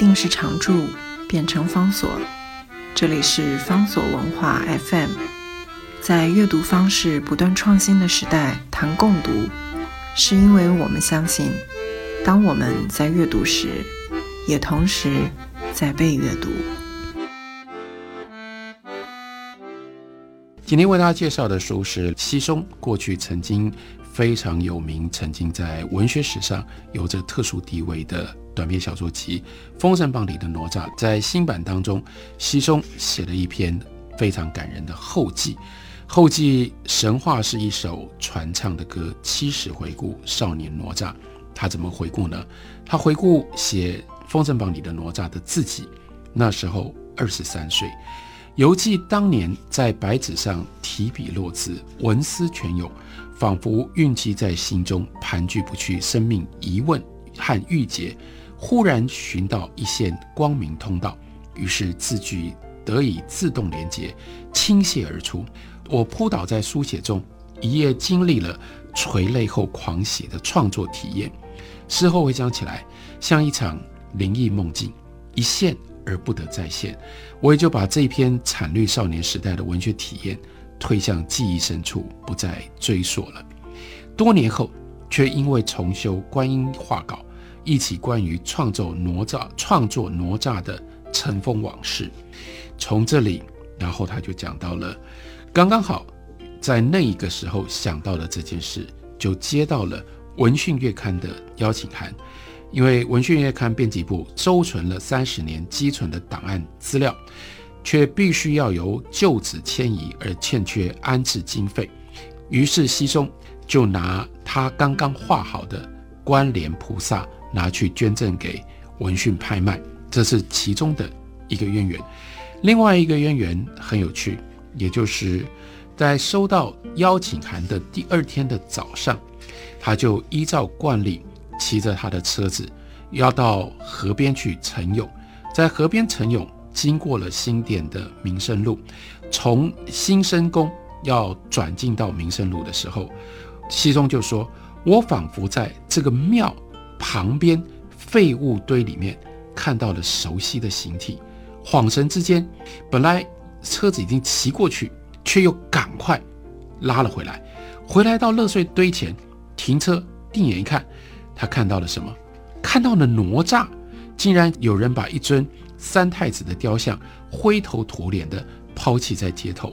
定是常住，变成方所。这里是方所文化 FM，在阅读方式不断创新的时代，谈共读，是因为我们相信，当我们在阅读时，也同时在被阅读。今天为大家介绍的书是西松，过去曾经非常有名，曾经在文学史上有着特殊地位的短篇小说集《封神榜》里的哪吒。在新版当中，西松写了一篇非常感人的后记。后记神话是一首传唱的歌，七十回顾少年哪吒。他怎么回顾呢？他回顾写《封神榜》里的哪吒的自己，那时候二十三岁。犹记当年在白纸上提笔落字，文思泉涌，仿佛蕴积在心中，盘踞不去。生命疑问和郁结，忽然寻到一线光明通道，于是字句得以自动连接，倾泻而出。我扑倒在书写中，一夜经历了垂泪后狂喜的创作体验。事后回想起来，像一场灵异梦境，一现。而不得再现，我也就把这篇惨绿少年时代的文学体验推向记忆深处，不再追溯了。多年后，却因为重修观音画稿，一起关于创作哪吒、创作哪吒的尘封往事。从这里，然后他就讲到了，刚刚好在那一个时候想到了这件事，就接到了《文讯月刊》的邀请函。因为文讯月刊编辑部收存了三十年积存的档案资料，却必须要由旧址迁移而欠缺安置经费，于是西松就拿他刚刚画好的关联菩萨拿去捐赠给文讯拍卖，这是其中的一个渊源。另外一个渊源很有趣，也就是在收到邀请函的第二天的早上，他就依照惯例。骑着他的车子要到河边去晨泳，在河边晨泳，经过了新店的民生路，从新生宫要转进到民生路的时候，西中就说：“我仿佛在这个庙旁边废物堆里面看到了熟悉的形体，恍神之间，本来车子已经骑过去，却又赶快拉了回来，回来到乐碎堆前停车，定眼一看。”他看到了什么？看到了哪吒，竟然有人把一尊三太子的雕像灰头土脸的抛弃在街头。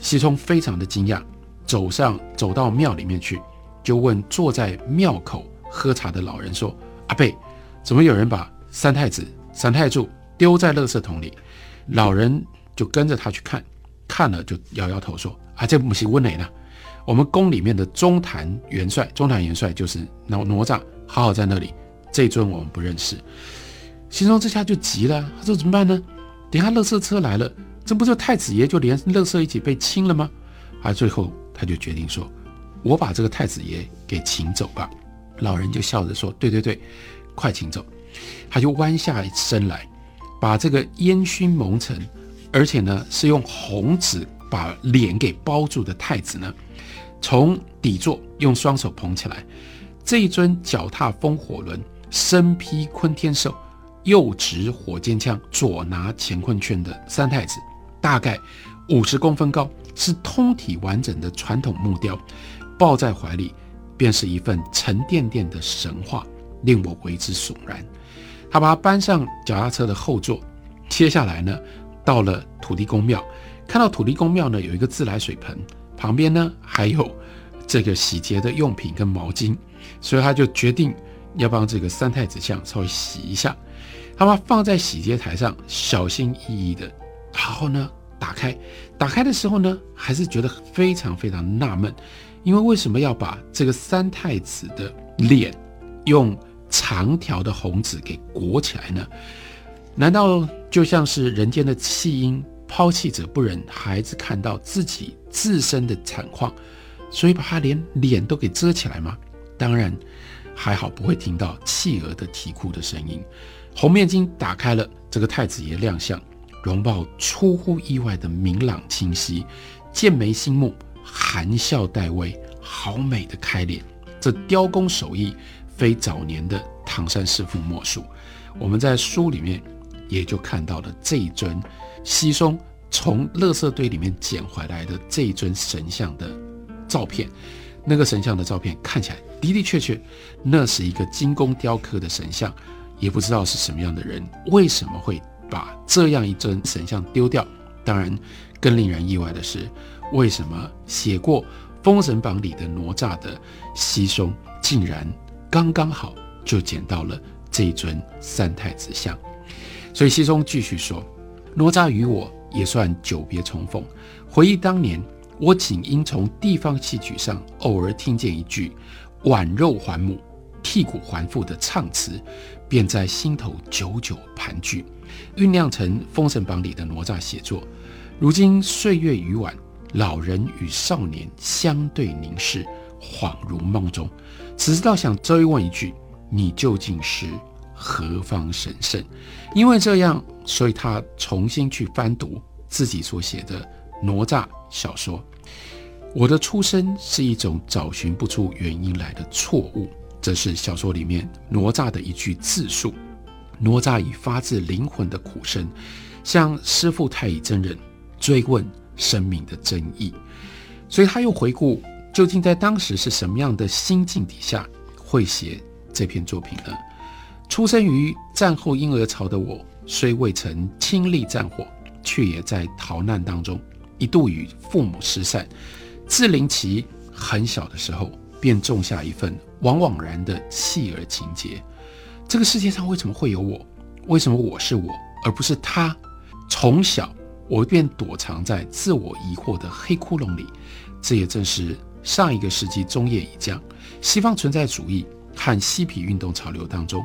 西冲非常的惊讶，走上走到庙里面去，就问坐在庙口喝茶的老人说：“阿贝，怎么有人把三太子、三太柱丢在垃圾桶里？”老人就跟着他去看，看了就摇摇头说：“啊，这不是温哪呢？”我们宫里面的中坛元帅，中坛元帅就是哪哪吒，好好在那里。这尊我们不认识，心中这下就急了。他说怎么办呢？等下乐色车来了，这不就太子爷就连乐色一起被清了吗？啊，最后他就决定说，我把这个太子爷给请走吧。老人就笑着说，对对对，快请走。他就弯下身来，把这个烟熏蒙尘，而且呢是用红纸把脸给包住的太子呢。从底座用双手捧起来，这一尊脚踏风火轮、身披坤天寿、右持火尖枪、左拿乾坤圈的三太子，大概五十公分高，是通体完整的传统木雕，抱在怀里，便是一份沉甸甸的神话，令我为之悚然。他把他搬上脚踏车的后座，接下来呢，到了土地公庙，看到土地公庙呢有一个自来水盆。旁边呢还有这个洗洁的用品跟毛巾，所以他就决定要帮这个三太子像稍微洗一下。他把放在洗洁台上，小心翼翼的，然后呢打开，打开的时候呢还是觉得非常非常纳闷，因为为什么要把这个三太子的脸用长条的红纸给裹起来呢？难道就像是人间的弃婴？抛弃者不忍孩子看到自己自身的惨况，所以把他连脸都给遮起来吗？当然还好，不会听到企鹅的啼哭的声音。红面巾打开了，这个太子爷亮相，容貌出乎意外的明朗清晰，剑眉星目，含笑带微，好美的开脸。这雕工手艺非早年的唐山师傅莫属。我们在书里面也就看到了这一尊西松从垃圾堆里面捡回来的这一尊神像的照片。那个神像的照片看起来的的确确，那是一个精工雕刻的神像，也不知道是什么样的人，为什么会把这样一尊神像丢掉？当然，更令人意外的是，为什么写过《封神榜》里的哪吒的西松，竟然刚刚好就捡到了这一尊三太子像？所以西松继续说：“哪吒与我也算久别重逢，回忆当年。”我仅因从地方戏曲上偶尔听见一句“挽肉还母，剔骨还父”的唱词，便在心头久久盘踞，酝酿成《封神榜》里的哪吒写作。如今岁月已晚，老人与少年相对凝视，恍如梦中。只知道想追问一句：你究竟是何方神圣？因为这样，所以他重新去翻读自己所写的哪吒。小说，我的出生是一种找寻不出原因来的错误。这是小说里面哪吒的一句自述。哪吒以发自灵魂的苦声，向师父太乙真人追问生命的真意。所以他又回顾，究竟在当时是什么样的心境底下会写这篇作品呢？出生于战后婴儿潮的我，虽未曾亲历战火，却也在逃难当中。一度与父母失散，自灵其很小的时候，便种下一份往往然的弃儿情结。这个世界上为什么会有我？为什么我是我，而不是他？从小我便躲藏在自我疑惑的黑窟窿里。这也正是上一个世纪中叶已降，西方存在主义和嬉皮运动潮流当中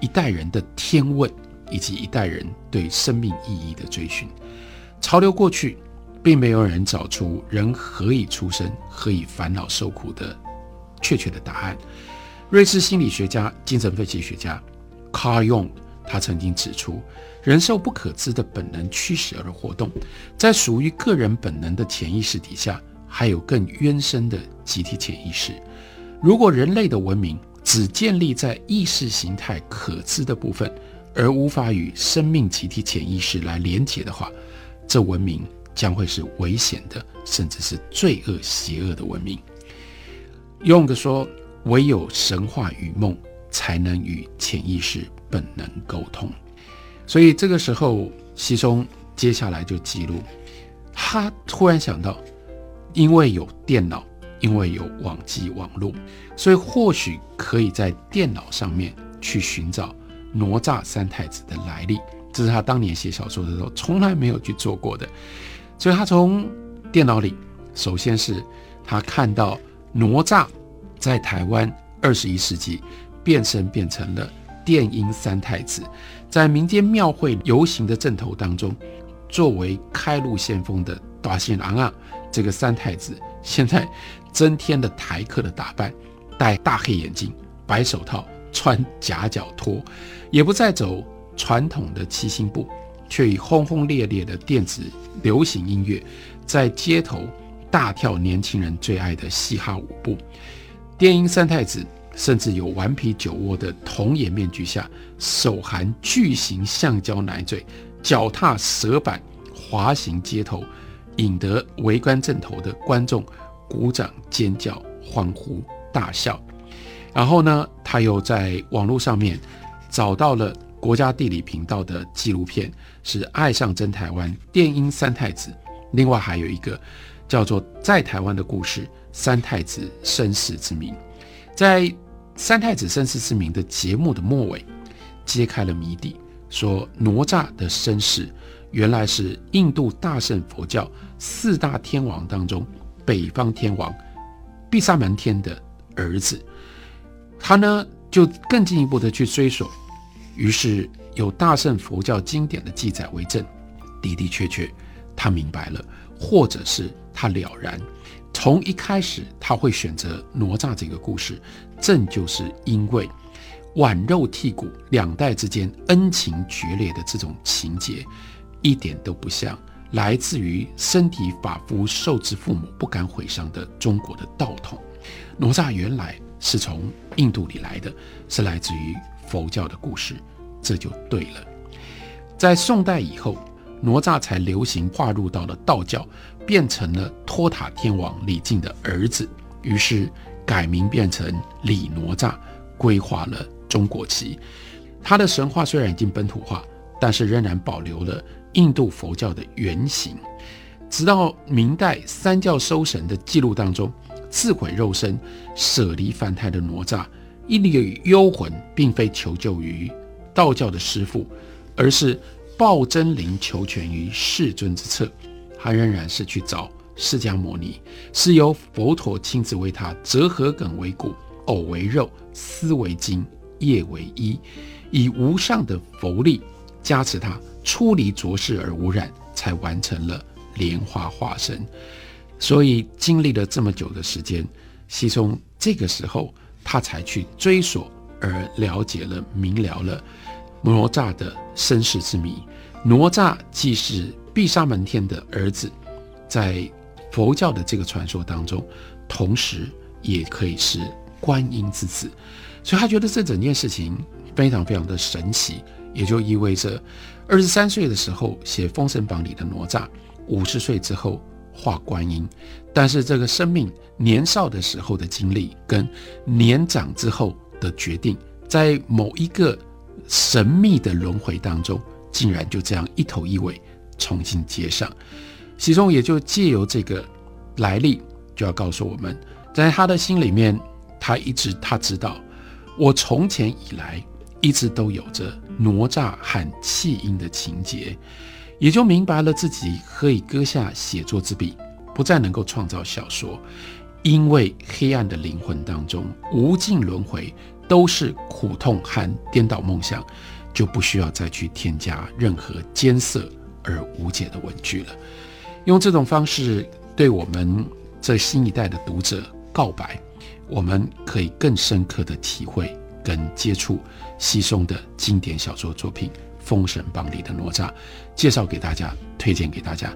一代人的天问，以及一代人对生命意义的追寻。潮流过去。并没有人找出人何以出生、何以烦恼受苦的确切的答案。瑞士心理学家、精神分析学家 Carl Jung 他曾经指出，人受不可知的本能驱使而活动，在属于个人本能的潜意识底下，还有更渊深的集体潜意识。如果人类的文明只建立在意识形态可知的部分，而无法与生命集体潜意识来连结的话，这文明。将会是危险的，甚至是罪恶、邪恶的文明。用的说，唯有神话与梦才能与潜意识本能沟通。所以这个时候，西松接下来就记录，他突然想到，因为有电脑，因为有网际网络，所以或许可以在电脑上面去寻找哪吒三太子的来历。这是他当年写小说的时候从来没有去做过的。所以他从电脑里，首先是他看到哪吒在台湾二十一世纪变身变成了电音三太子，在民间庙会游行的阵头当中，作为开路先锋的大仙郎啊，这个三太子现在增添了台客的打扮，戴大黑眼镜、白手套、穿夹脚拖，也不再走传统的七星步。却以轰轰烈烈的电子流行音乐，在街头大跳年轻人最爱的嘻哈舞步。电音三太子甚至有顽皮酒窝的童颜面具下，手含巨型橡胶奶嘴，脚踏蛇板滑行街头，引得围观正头的观众鼓掌尖叫、欢呼大笑。然后呢，他又在网络上面找到了。国家地理频道的纪录片是《爱上真台湾》电音三太子，另外还有一个叫做《在台湾的故事：三太子身世之谜》。在《三太子身世之谜》的节目的末尾，揭开了谜底，说哪吒的身世原来是印度大乘佛教四大天王当中北方天王毗沙门天的儿子。他呢就更进一步的去追索。于是有大圣佛教经典的记载为证，的的确确，他明白了，或者是他了然。从一开始他会选择哪吒这个故事，正就是因为挽肉剔骨两代之间恩情决裂的这种情节，一点都不像来自于身体发肤受之父母不敢毁伤的中国的道统。哪吒原来是从印度里来的，是来自于。佛教的故事，这就对了。在宋代以后，哪吒才流行划入到了道教，变成了托塔天王李靖的儿子，于是改名变成李哪吒，规划了中国期。他的神话虽然已经本土化，但是仍然保留了印度佛教的原型。直到明代三教收神的记录当中，自毁肉身、舍离凡胎的哪吒，一缕幽魂，并非求救于道教的师父，而是抱真灵求全于世尊之侧。他仍然是去找释迦牟尼，是由佛陀亲自为他折禾梗为骨，藕为肉，丝为筋，叶为衣，以无上的佛力加持他出离浊世而无染，才完成了。莲花化身，所以经历了这么久的时间，西松这个时候他才去追索，而了解了、明了了哪吒的身世之谜。哪吒既是毗沙门天的儿子，在佛教的这个传说当中，同时也可以是观音之子，所以他觉得这整件事情非常非常的神奇，也就意味着二十三岁的时候写《封神榜》里的哪吒。五十岁之后化观音，但是这个生命年少的时候的经历跟年长之后的决定，在某一个神秘的轮回当中，竟然就这样一头一尾重新接上。其中也就借由这个来历，就要告诉我们，在他的心里面，他一直他知道，我从前以来一直都有着哪吒和弃婴的情节。也就明白了自己可以搁下写作之笔，不再能够创造小说，因为黑暗的灵魂当中无尽轮回都是苦痛和颠倒梦想，就不需要再去添加任何艰涩而无解的文句了。用这种方式对我们这新一代的读者告白，我们可以更深刻的体会跟接触西松的经典小说作品。《封神榜》里的哪吒，介绍给大家，推荐给大家。